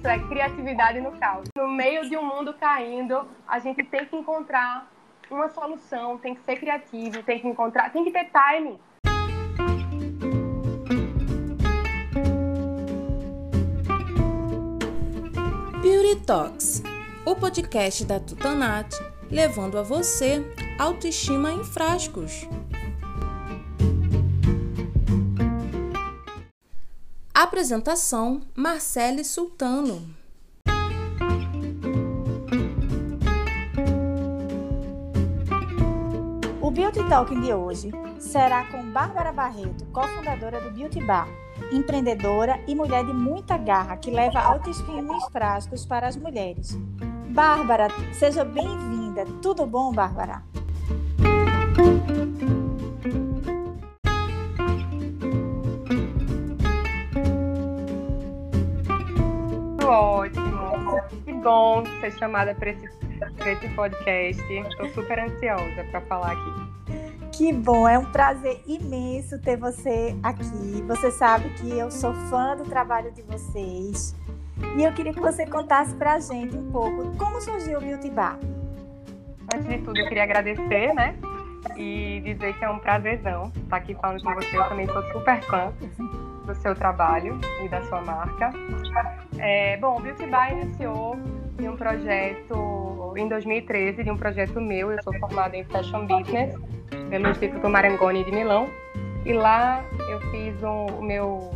isso é criatividade no caos. No meio de um mundo caindo, a gente tem que encontrar uma solução, tem que ser criativo, tem que encontrar, tem que ter timing. Beauty Talks, o podcast da Tutanat, levando a você autoestima em frascos. Apresentação: Marcele Sultano. O Beauty Talking de hoje será com Bárbara Barreto, cofundadora do Beauty Bar, empreendedora e mulher de muita garra que leva autoestima em frascos para as mulheres. Bárbara, seja bem-vinda. Tudo bom, Bárbara? Bom ser chamada para esse, esse podcast. Estou super ansiosa para falar aqui. Que bom, é um prazer imenso ter você aqui. Você sabe que eu sou fã do trabalho de vocês. E eu queria que você contasse para a gente um pouco como surgiu o Beauty Bar. Antes de tudo, eu queria agradecer, né? E dizer que é um prazerzão estar aqui falando com você. Eu também sou super fã do seu trabalho e da sua marca. É, bom, o Beauty Bar iniciou um projeto em 2013, de um projeto meu. Eu sou formada em Fashion Business pelo Instituto Marangoni de Milão. E lá eu fiz um, o meu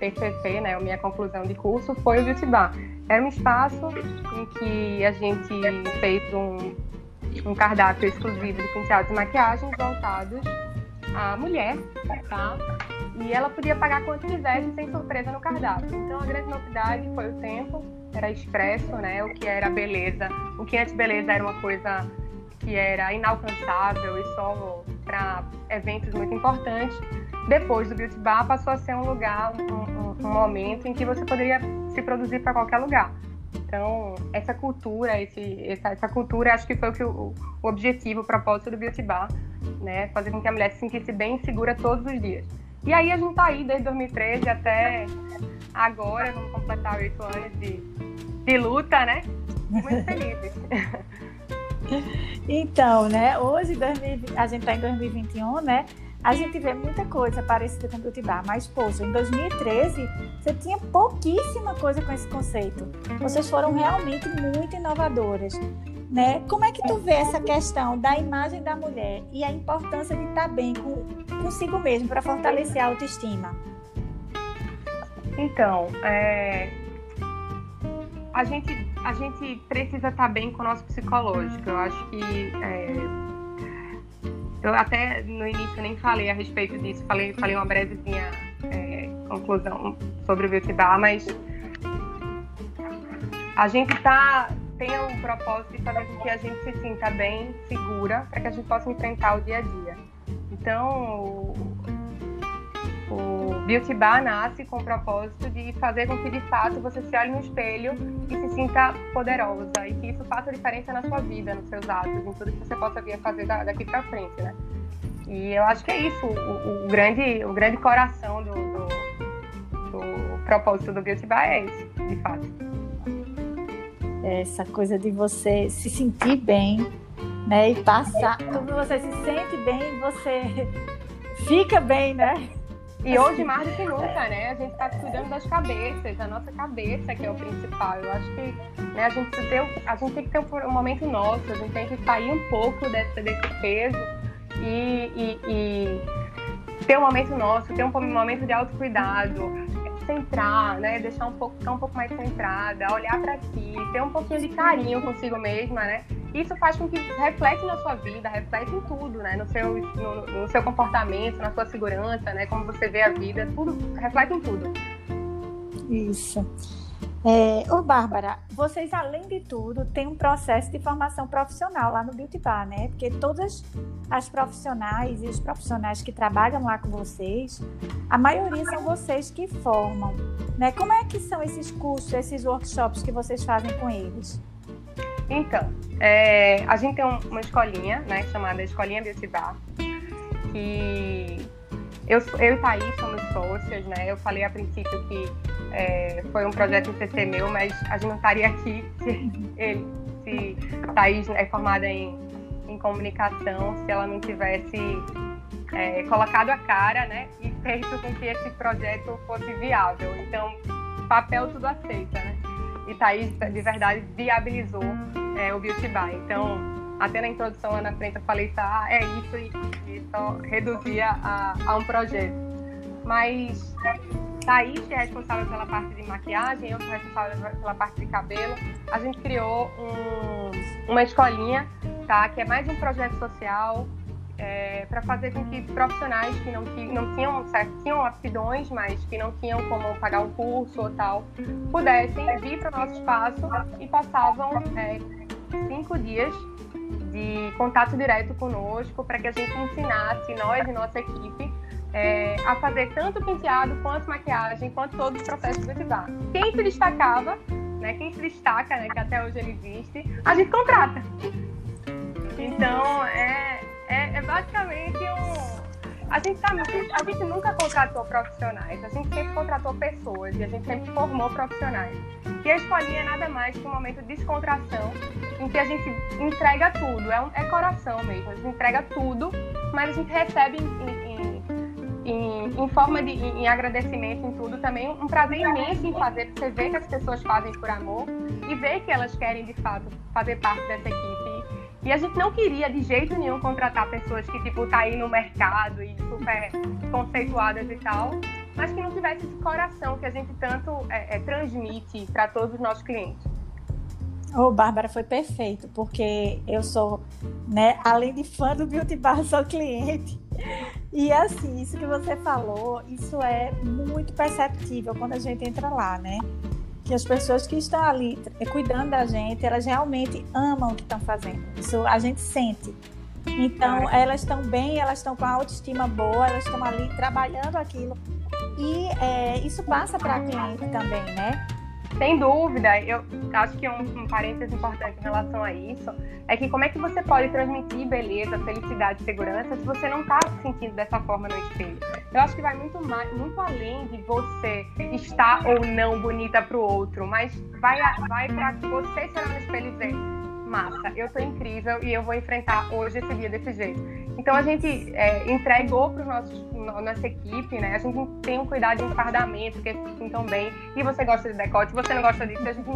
TCC, né, a minha conclusão de curso, foi o Beauty Bar. Era um espaço em que a gente fez um, um cardápio exclusivo de penteados e maquiagens voltados à mulher, tá? E ela podia pagar quanto quisesse sem surpresa no cardápio. Então a grande novidade foi o tempo, era expresso, né? O que era beleza. O que antes beleza era uma coisa que era inalcançável e só para eventos muito importantes. Depois do Beauty Bar passou a ser um lugar, um, um, um momento em que você poderia se produzir para qualquer lugar. Então, essa cultura, esse, essa, essa, cultura, acho que foi o, que, o, o objetivo, o propósito do Beauty Bar, né? Fazer com que a mulher se sentisse bem segura todos os dias. E aí a gente tá aí desde 2013 até agora, vamos completar oito anos de, de luta, né? Muito felizes. Então, né? Hoje a gente está em 2021, né? A gente vê muita coisa parecida com o Bar, mas, poxa, em 2013 você tinha pouquíssima coisa com esse conceito. Vocês foram realmente muito inovadoras. Né? Como é que tu vê essa questão da imagem da mulher e a importância de estar bem com, consigo mesmo para fortalecer a autoestima? Então, é... a, gente, a gente precisa estar bem com o nosso psicológico. Eu acho que é... eu até no início nem falei a respeito disso, falei, falei uma brevezinha é, conclusão sobre o Beauty Bar, mas a gente tenha o propósito de fazer com que a gente se sinta bem, segura, para que a gente possa enfrentar o dia a dia. Então, o, Beauty Bar nasce com o propósito de fazer com que, de fato, você se olhe no espelho e se sinta poderosa e que isso faça diferença na sua vida, nos seus atos, em tudo que você possa vir a fazer daqui para frente, né? E eu acho que é isso, o, o grande, o grande coração do, do, do propósito do Beauty Bar é esse, de fato essa coisa de você se sentir bem, né? E passar. Quando você se sente bem, você fica bem, né? E hoje, mais do que nunca, né? A gente está cuidando das cabeças, da nossa cabeça, que é o principal. Eu acho que né, a, gente tem, a gente tem que ter um momento nosso, a gente tem que sair um pouco desse, desse peso e, e, e ter um momento nosso, ter um momento de autocuidado, centrar, né? Deixar um pouco, ficar um pouco mais centrada, olhar para si, ter um pouquinho de carinho consigo mesma, né? Isso faz com que reflete na sua vida, reflete em tudo, né? No seu, no, no seu comportamento, na sua segurança, né? Como você vê a vida, tudo reflete em tudo. Isso. É, ô, Bárbara, vocês, além de tudo, têm um processo de formação profissional lá no Beauty Bar, né? Porque todas as profissionais e os profissionais que trabalham lá com vocês, a maioria são vocês que formam, né? Como é que são esses cursos, esses workshops que vocês fazem com eles? Então, é, a gente tem uma escolinha, né, chamada Escolinha Beauty Bar, que eu, eu e Thaís somos sócias, né? Eu falei a princípio que é, foi um projeto CC meu, mas a gente não estaria aqui se ele, se Thaís é formada em, em comunicação, se ela não tivesse é, colocado a cara, né, e feito com que esse projeto fosse viável. Então, papel tudo aceita, né? E Thaís, de verdade, viabilizou é, o Beauty Bar. Então, até na introdução lá na frente eu falei, tá, é isso, e, e só reduzia a, a um projeto. Mas Thaís, que é responsável pela parte de maquiagem, eu sou responsável pela parte de cabelo, a gente criou um, uma escolinha, tá? Que é mais um projeto social é, para fazer com que profissionais que não, que não tinham, certo, tinham aptidões, mas que não tinham como pagar um curso ou tal, pudessem vir para o nosso espaço e passavam é, cinco dias de contato direto conosco para que a gente ensinasse, nós e nossa equipe, é, a fazer tanto penteado quanto maquiagem, quanto todo o processo do bar. Quem se destacava, né, quem se destaca, né, que até hoje ele existe, a gente contrata. Então, é, é, é basicamente um. A gente, tá, a gente nunca contratou profissionais, a gente sempre contratou pessoas e a gente sempre formou profissionais. E a escolinha é nada mais que um momento de descontração em que a gente entrega tudo, é, um, é coração mesmo, a gente entrega tudo, mas a gente recebe em, em, em, forma de em agradecimento em tudo também um prazer imenso em fazer, porque você vê que as pessoas fazem por amor e vê que elas querem de fato fazer parte dessa equipe e a gente não queria de jeito nenhum contratar pessoas que, tipo, tá aí no mercado e super conceituadas e tal, mas que não tivesse esse coração que a gente tanto é, é, transmite para todos os nossos clientes. Ô, oh, Bárbara, foi perfeito, porque eu sou, né, além de fã do Beauty Bar, sou cliente. E assim, isso que você falou, isso é muito perceptível quando a gente entra lá, né? que as pessoas que estão ali eh, cuidando da gente, elas realmente amam o que estão fazendo. Isso a gente sente. Então, elas estão bem, elas estão com a autoestima boa, elas estão ali trabalhando aquilo. E é, isso passa para a cliente também, né? Sem dúvida, eu acho que um, um parênteses importante em relação a isso é que como é que você pode transmitir beleza, felicidade, segurança se você não está se sentindo dessa forma no espelho? Eu acho que vai muito mais, muito além de você estar ou não bonita para o outro, mas vai, vai para você ser no espelho e dizer massa, eu tô incrível e eu vou enfrentar hoje esse dia desse jeito. Então a gente é, entregou para nossa equipe, né? A gente tem um cuidado de enfardamento, que eles sintam bem. E você gosta de decote, você não gosta disso, a gente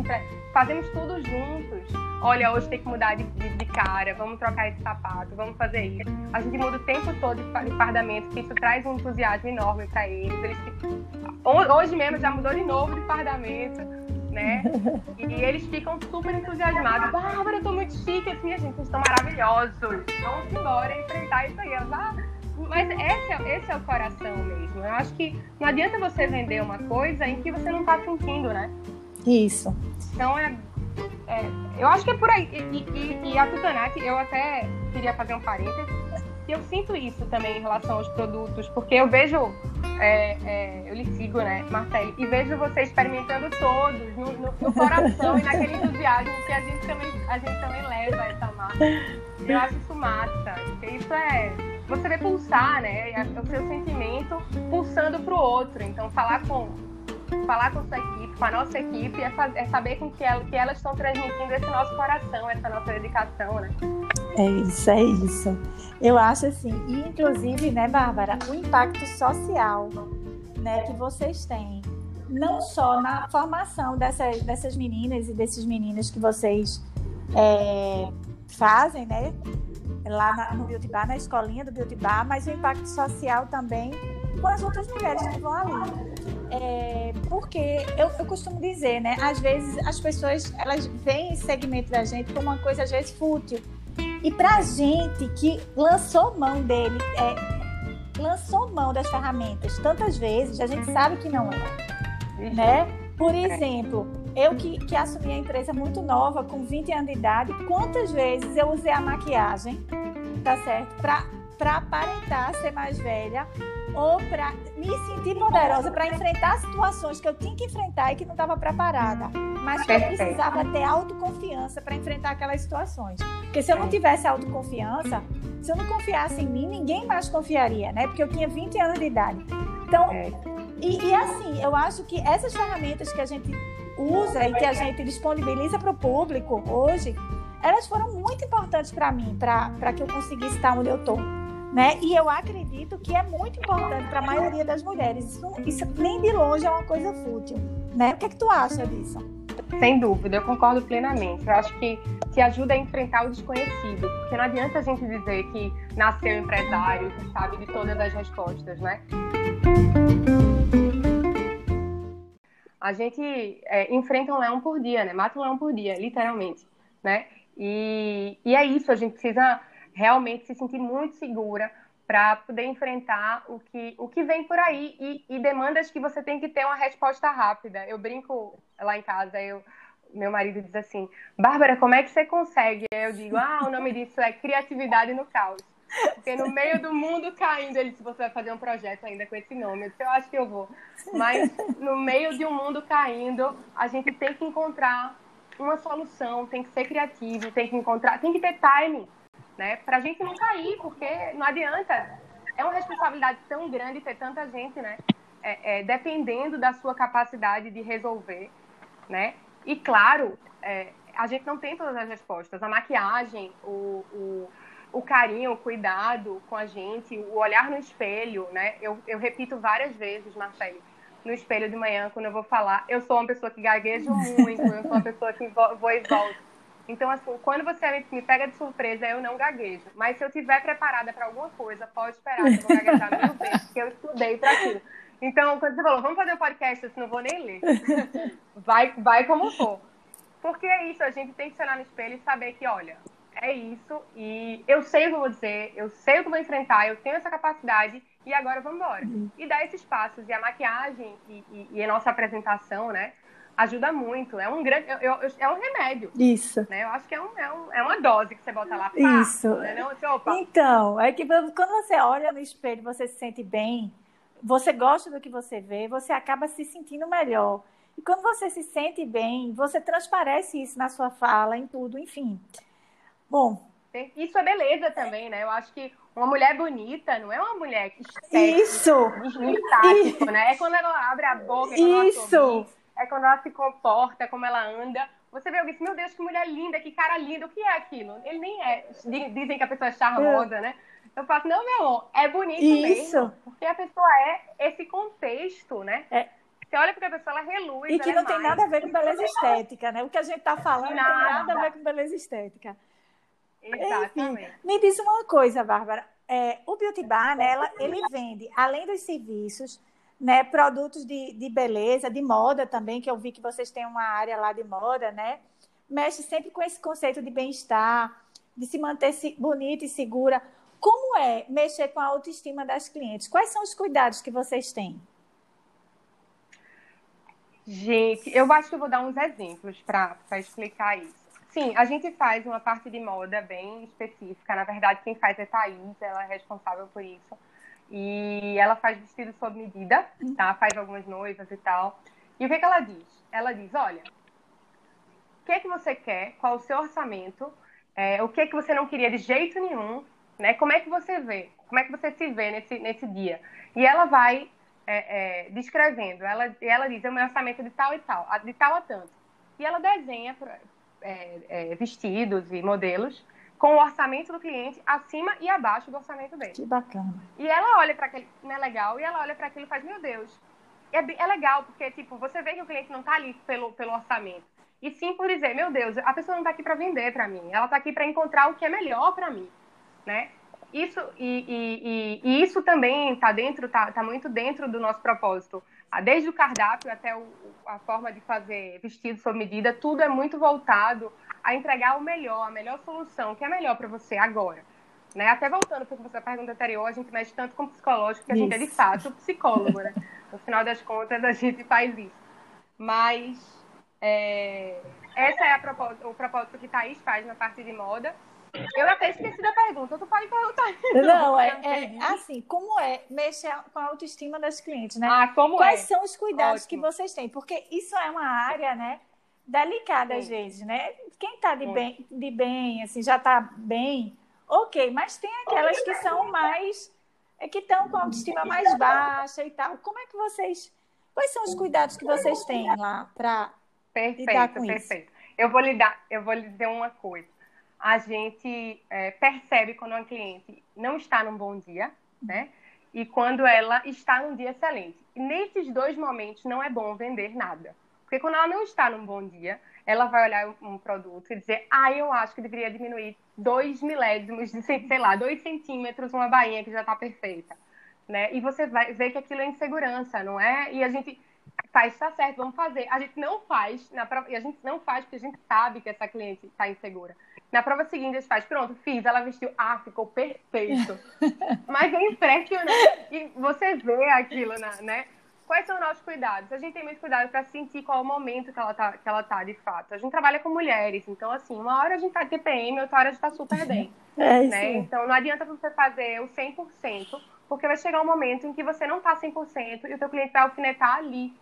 fazemos tudo juntos. Olha, hoje tem que mudar de, de, cara, vamos trocar esse sapato, vamos fazer isso. A gente muda o tempo todo de enfardamento, que isso traz um entusiasmo enorme para eles. eles. Hoje mesmo já mudou de novo de fardamento né? E eles ficam super entusiasmados. Bárbara, eu tô muito chique, assim, gente, vocês estão maravilhosos. Vamos embora enfrentar isso aí. Ah, mas esse é, esse é o coração mesmo. Eu acho que não adianta você vender uma coisa em que você não tá sentindo, né? Isso. Então é. é eu acho que é por aí. E, e, e a Tutanaki, eu até queria fazer um parênteses. E eu sinto isso também em relação aos produtos, porque eu vejo é, é, eu lhe sigo, né, Marcelo, e vejo você experimentando todos no, no, no coração e naquele entusiasmo que a gente também, a gente também leva essa marca. Eu acho isso massa. Isso é. Você vê pulsar, né? O seu sentimento pulsando para o outro. Então, falar com, falar com sua equipe, com a nossa equipe, é, é saber com que, ela, que elas estão transmitindo esse nosso coração, essa nossa dedicação, né? É isso, é isso. Eu acho assim, e inclusive, né, Bárbara, o impacto social né, que vocês têm, não só na formação dessas, dessas meninas e desses meninos que vocês é, fazem, né, lá na, no Beauty Bar, na escolinha do Beauty Bar, mas o impacto social também com as outras mulheres que vão ali. É, porque eu, eu, costumo dizer, né? Às vezes as pessoas elas veem esse segmento da gente como uma coisa às vezes fútil. E para gente que lançou mão dele, é, lançou mão das ferramentas tantas vezes, a gente sabe que não é. Né? Por exemplo, eu que, que assumi a empresa muito nova, com 20 anos de idade, quantas vezes eu usei a maquiagem, tá certo? Para aparentar ser mais velha ou para me sentir poderosa para enfrentar situações que eu tinha que enfrentar e que não estava preparada, mas que eu precisava ter autoconfiança para enfrentar aquelas situações. Porque se eu não tivesse autoconfiança, se eu não confiasse em mim, ninguém mais confiaria, né? Porque eu tinha 20 anos de idade. Então, E, e assim, eu acho que essas ferramentas que a gente usa e que a gente disponibiliza para o público hoje, elas foram muito importantes para mim, para que eu conseguisse estar onde eu estou. Né? E eu acredito que é muito importante para a maioria das mulheres. Isso, isso, nem de longe é uma coisa fútil. Né? O que, é que tu acha disso? Sem dúvida, eu concordo plenamente. Eu acho que te ajuda a enfrentar o desconhecido, porque não adianta a gente dizer que nasceu empresário, que sabe de todas as respostas, né? A gente é, enfrenta um leão por dia, né? Mata um leão por dia, literalmente, né? E, e é isso, a gente precisa realmente se sentir muito segura para poder enfrentar o que, o que vem por aí e, e, demandas que você tem que ter uma resposta rápida. Eu brinco lá em casa, eu, meu marido diz assim, Bárbara, como é que você consegue? Eu digo, ah, o nome disso é criatividade no caos. Porque no meio do mundo caindo, ele disse, você vai fazer um projeto ainda com esse nome. Eu disse, eu acho que eu vou. Mas no meio de um mundo caindo, a gente tem que encontrar uma solução, tem que ser criativo, tem que encontrar, tem que ter timing, né? Pra gente não cair, porque não adianta. É uma responsabilidade tão grande ter tanta gente, né? É, é, dependendo da sua capacidade de resolver, né? E claro, é, a gente não tem todas as respostas. A maquiagem, o, o, o, carinho, o cuidado com a gente, o olhar no espelho, né? Eu, eu repito várias vezes, Marcelo, no espelho de manhã, quando eu vou falar, eu sou uma pessoa que gaguejo muito, eu sou uma pessoa que vou e volto. Então, assim, quando você me pega de surpresa, eu não gaguejo. Mas se eu estiver preparada para alguma coisa, pode esperar que eu vou gaguejar mil vezes, porque eu estudei para aquilo. Então, quando você falou, vamos fazer o um podcast, eu não vou nem ler. Vai, vai como for. Porque é isso, a gente tem que se olhar no espelho e saber que, olha, é isso, e eu sei o que eu vou dizer, eu sei o que eu vou enfrentar, eu tenho essa capacidade, e agora vamos embora. Uhum. E dar esses passos. E a maquiagem e, e, e, a nossa apresentação, né? Ajuda muito. É um grande. Eu, eu, é um remédio. Isso. Né? Eu acho que é, um, é, um, é uma dose que você bota lá. Pá, Isso. Né? Não, assim, então, é que quando você olha no espelho você se sente bem, você gosta do que você vê, você acaba se sentindo melhor. E quando você se sente bem, você transparece isso na sua fala, em tudo, enfim. Bom. Isso é beleza também, né? Eu acho que uma mulher bonita não é uma mulher que Isso! estático, né? É quando ela abre a boca, é Isso! ela sorri, é quando ela se comporta, como ela anda. Você vê alguém assim, meu Deus, que mulher linda, que cara lindo, o que é aquilo? Ele nem é. Dizem que a pessoa é charmosa, é. né? Eu falo, não, meu amor, é bonito Isso. mesmo. Porque a pessoa é esse contexto, né? É. Você olha porque a pessoa, ela reluz. E que não é tem mais. nada a ver com beleza estética, né? O que a gente tá falando nada. não tem nada a ver com beleza estética. Exatamente. Enfim, me diz uma coisa, Bárbara. É, o Beauty Bar, né, ela, ele vende, além dos serviços, né, produtos de, de beleza, de moda também, que eu vi que vocês têm uma área lá de moda, né? Mexe sempre com esse conceito de bem-estar, de se manter bonita e segura. Como é mexer com a autoestima das clientes? Quais são os cuidados que vocês têm? Gente, eu acho que eu vou dar uns exemplos para explicar isso. Sim, a gente faz uma parte de moda bem específica. Na verdade, quem faz é Thaís, ela é responsável por isso. E ela faz vestido sob medida, tá? Faz algumas noivas e tal. E o que, que ela diz? Ela diz, olha, o que é que você quer? Qual o seu orçamento? É, o que é que você não queria de jeito nenhum? Né? Como é que você vê? Como é que você se vê nesse, nesse dia? E ela vai é, é, descrevendo. Ela, ela diz, é o meu orçamento de tal e tal, de tal a tanto. E ela desenha é, é, vestidos e modelos com o orçamento do cliente acima e abaixo do orçamento dele. Que bacana. E ela olha para aquele, não é legal, e ela olha para aquilo e faz, meu Deus. É, é legal, porque, tipo, você vê que o cliente não está ali pelo, pelo orçamento. E sim por dizer, meu Deus, a pessoa não está aqui para vender para mim, ela está aqui para encontrar o que é melhor para mim né? Isso, e, e, e, isso também está dentro, tá, tá muito dentro do nosso propósito. Ah, desde o cardápio até o, a forma de fazer vestido sob medida, tudo é muito voltado a entregar o melhor, a melhor solução, que é melhor para você agora. Né? Até voltando para a pergunta anterior, a gente mexe tanto com psicológico que a isso. gente é de fato psicólogo, né? No final das contas, a gente faz isso. Mas é, essa é a propósito, o propósito que Thaís faz na parte de moda. Eu até esqueci da pergunta, tu pode perguntar. Não, é, é, assim, como é mexer com a autoestima das clientes, né? Ah, como Quais é? são os cuidados Ótimo. que vocês têm? Porque isso é uma área, né, delicada Sim. às vezes, né? Quem tá de bem, de bem, assim, já tá bem, ok, mas tem aquelas que são mais é que estão com a autoestima mais baixa e tal. Como é que vocês. Quais são os cuidados que vocês têm lá para com perfeito. isso? Perfeito. Eu vou lhe dar, eu vou lhe dizer uma coisa. A gente é, percebe quando uma cliente não está num bom dia, né? E quando ela está num dia excelente. E nesses dois momentos não é bom vender nada. Porque quando ela não está num bom dia, ela vai olhar um produto e dizer, ah, eu acho que deveria diminuir dois milésimos, de, sei lá, dois centímetros uma bainha que já está perfeita. Né? E você vai ver que aquilo é insegurança, não é? E a gente faz, tá certo, vamos fazer. A gente não faz, na prova, e a gente não faz porque a gente sabe que essa cliente está insegura. Na prova seguinte, a gente faz, pronto, fiz, ela vestiu, ah, ficou perfeito. Mas é impressionante. E você vê aquilo, né? Quais são os nossos cuidados? A gente tem muito cuidado para sentir qual é o momento que ela, tá, que ela tá, de fato. A gente trabalha com mulheres, então, assim, uma hora a gente tá de TPM, outra hora a gente tá super bem. É isso. Né? Então, não adianta você fazer o 100%, porque vai chegar um momento em que você não tá 100% e o teu cliente vai alfinetar ali.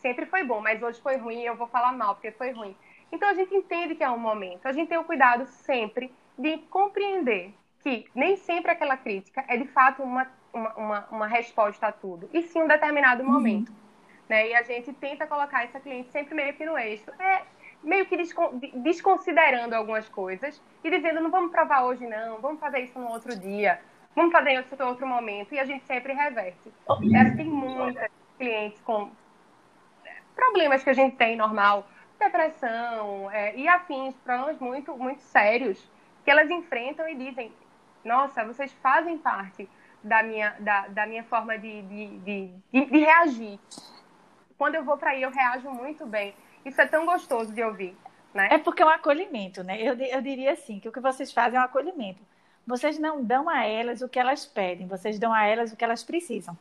Sempre foi bom, mas hoje foi ruim e eu vou falar mal, porque foi ruim. Então, a gente entende que é um momento. A gente tem o cuidado sempre de compreender que nem sempre aquela crítica é, de fato, uma uma, uma, uma resposta a tudo, e sim um determinado uhum. momento. Né? E a gente tenta colocar essa cliente sempre meio que no eixo. É meio que desconsiderando algumas coisas e dizendo, não vamos provar hoje não, vamos fazer isso no outro dia, vamos fazer em outro, outro momento, e a gente sempre reverte. É, tem muitas clientes com problemas que a gente tem normal, depressão é, e afins, problemas muito, muito sérios, que elas enfrentam e dizem, nossa, vocês fazem parte da minha, da, da minha forma de, de, de, de, reagir. Quando eu vou para aí, eu reajo muito bem. Isso é tão gostoso de ouvir. Né? É porque é um acolhimento, né? Eu, eu diria assim, que o que vocês fazem é um acolhimento. Vocês não dão a elas o que elas pedem, vocês dão a elas o que elas precisam.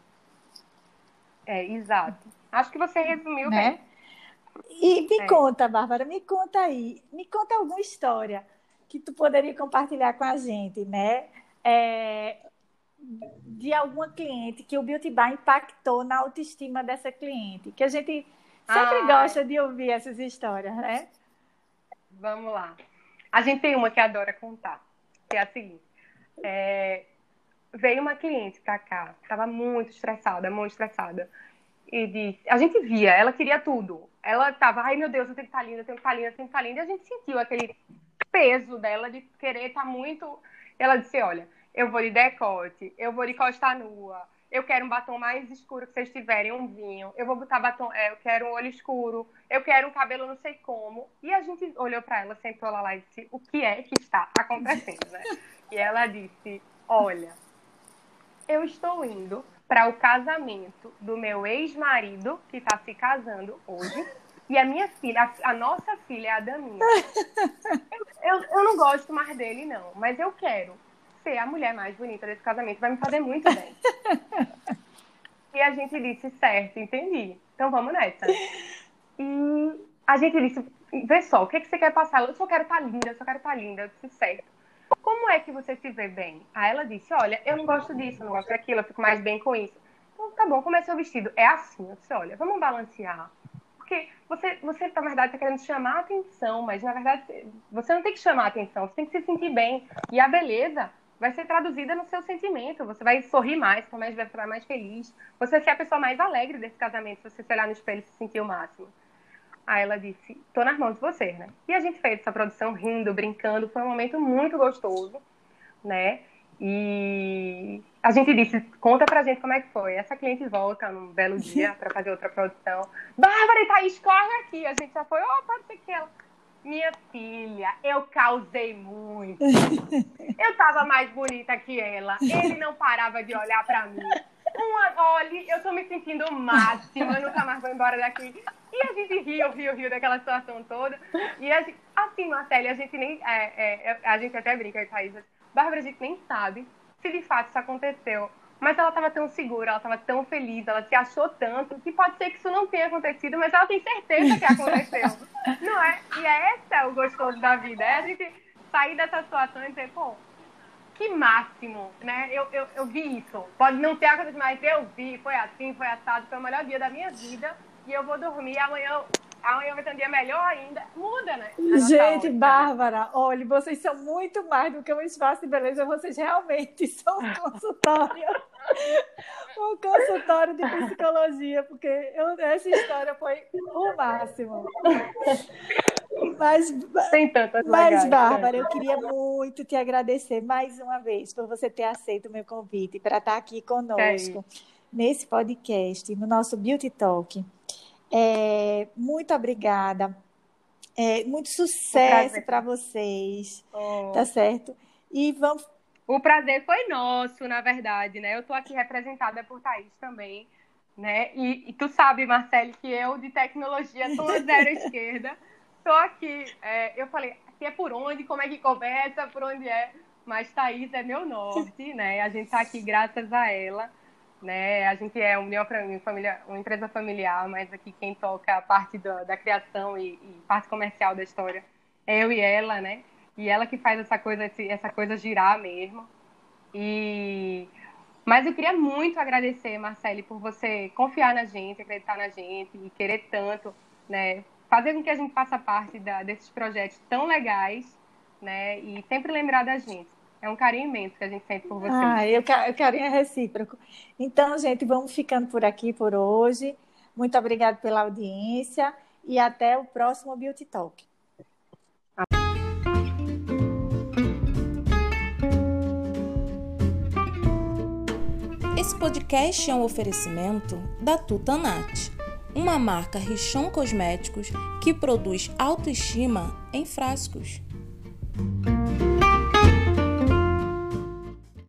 É, exato. Acho que você resumiu né? bem. E me é. conta, Bárbara, me conta aí, me conta alguma história que tu poderia compartilhar com a gente, né? É, de alguma cliente que o Beauty Bar impactou na autoestima dessa cliente, que a gente sempre ah, gosta de ouvir essas histórias, né? Vamos lá. A gente tem uma que adora contar, que é a seguinte. É, veio uma cliente pra cá, estava muito estressada, muito estressada. E disse, a gente via, ela queria tudo. Ela tava, ai meu Deus, eu tenho que estar tá linda, eu tenho que estar tá linda, eu tenho que estar tá linda. E a gente sentiu aquele peso dela de querer estar muito. Ela disse, olha, eu vou de decote, eu vou de costa nua, eu quero um batom mais escuro que vocês tiverem, um vinho, eu vou botar batom, é, eu quero um olho escuro, eu quero um cabelo não sei como. E a gente olhou para ela, sentou ela lá e disse, o que é que está acontecendo, né? E ela disse, olha, eu estou indo para o casamento do meu ex-marido, que está se casando hoje, e a minha filha, a, a nossa filha, a Daminha. Eu, eu, eu não gosto mais dele, não, mas eu quero ser a mulher mais bonita desse casamento, vai me fazer muito bem. e a gente disse, certo, entendi. Então vamos nessa. E a gente disse, vê só, o que, é que você quer passar? Eu só quero estar tá linda, eu só quero estar tá linda. Eu disse, certo. Como é que você se vê bem? Aí ela disse, olha, eu não gosto disso, eu não gosto daquilo, eu fico mais bem com isso. Então, tá bom, como é seu vestido? É assim. Eu disse, olha, vamos balancear. Porque você, você na verdade, está querendo chamar a atenção, mas, na verdade, você não tem que chamar a atenção, você tem que se sentir bem. E a beleza vai ser traduzida no seu sentimento. Você vai sorrir mais, você vai ficar mais feliz. Você vai ser a pessoa mais alegre desse casamento, se você se olhar no espelho e se sentir o máximo. Aí ela disse, tô nas mãos de você, né? E a gente fez essa produção rindo, brincando, foi um momento muito gostoso, né? E a gente disse, conta pra gente como é que foi. Essa cliente volta num belo dia para fazer outra produção. Bárbara e Thaís, corre aqui. A gente já foi, oh, pode ser que ela minha filha, eu causei muito. Eu tava mais bonita que ela. Ele não parava de olhar para mim. Uma, olhe, eu tô me sentindo máxima, eu nunca mais vou embora daqui. E a gente riu, riu, riu daquela situação toda. E a gente, assim, Marcele, a gente nem. É, é, a gente até brinca, Thaís. Bárbara, a gente nem sabe se de fato isso aconteceu. Mas ela estava tão segura, ela estava tão feliz, ela se achou tanto que pode ser que isso não tenha acontecido, mas ela tem certeza que aconteceu. não é? E é esse é o gostoso da vida, é a gente sair dessa situação e dizer, pô, que máximo, né? Eu, eu, eu vi isso. Pode não ter acontecido, mas eu vi, foi assim, foi assado, foi o melhor dia da minha vida. E eu vou dormir amanhã amanhã vai ter um dia melhor ainda. Muda, né? Gente, Bárbara, olha, vocês são muito mais do que um espaço de beleza, vocês realmente são um consultório. Um consultório de psicologia, porque eu, essa história foi o máximo. Mas, Tem tantas mas legais, Bárbara, né? eu queria muito te agradecer mais uma vez por você ter aceito o meu convite para estar aqui conosco nesse podcast, no nosso Beauty Talk. É, muito obrigada. É, muito sucesso para vocês, Oh. tá certo? E vamos. O prazer foi nosso, na verdade, né? Eu tô aqui representada por Thaís também, né? E, e tu sabe, Marcele, que eu de tecnologia sou a zero esquerda. Tô aqui, é, eu falei, aqui é por onde, como é que começa, por onde é? Mas Thaís é meu norte, né? A gente tá aqui graças a ela, né? A gente é uma família, uma empresa familiar, mas aqui quem toca a parte da, da criação e, e parte comercial da história é eu e ela, né? E ela que faz essa coisa, essa coisa girar mesmo. E mas eu queria muito agradecer, Marcele, por você confiar na gente, acreditar na gente e querer tanto, né, fazer com que a gente faça parte da- desses projetos tão legais, né, e sempre lembrar da gente. É um carinho imenso que a gente sente por você. Ah, eu, eu carinho é recíproco. Então, gente, vamos ficando por aqui por hoje. Muito obrigada pela audiência e até o próximo Beauty Talk. Esse podcast é um oferecimento da Tutanat, uma marca Richon Cosméticos que produz autoestima em frascos.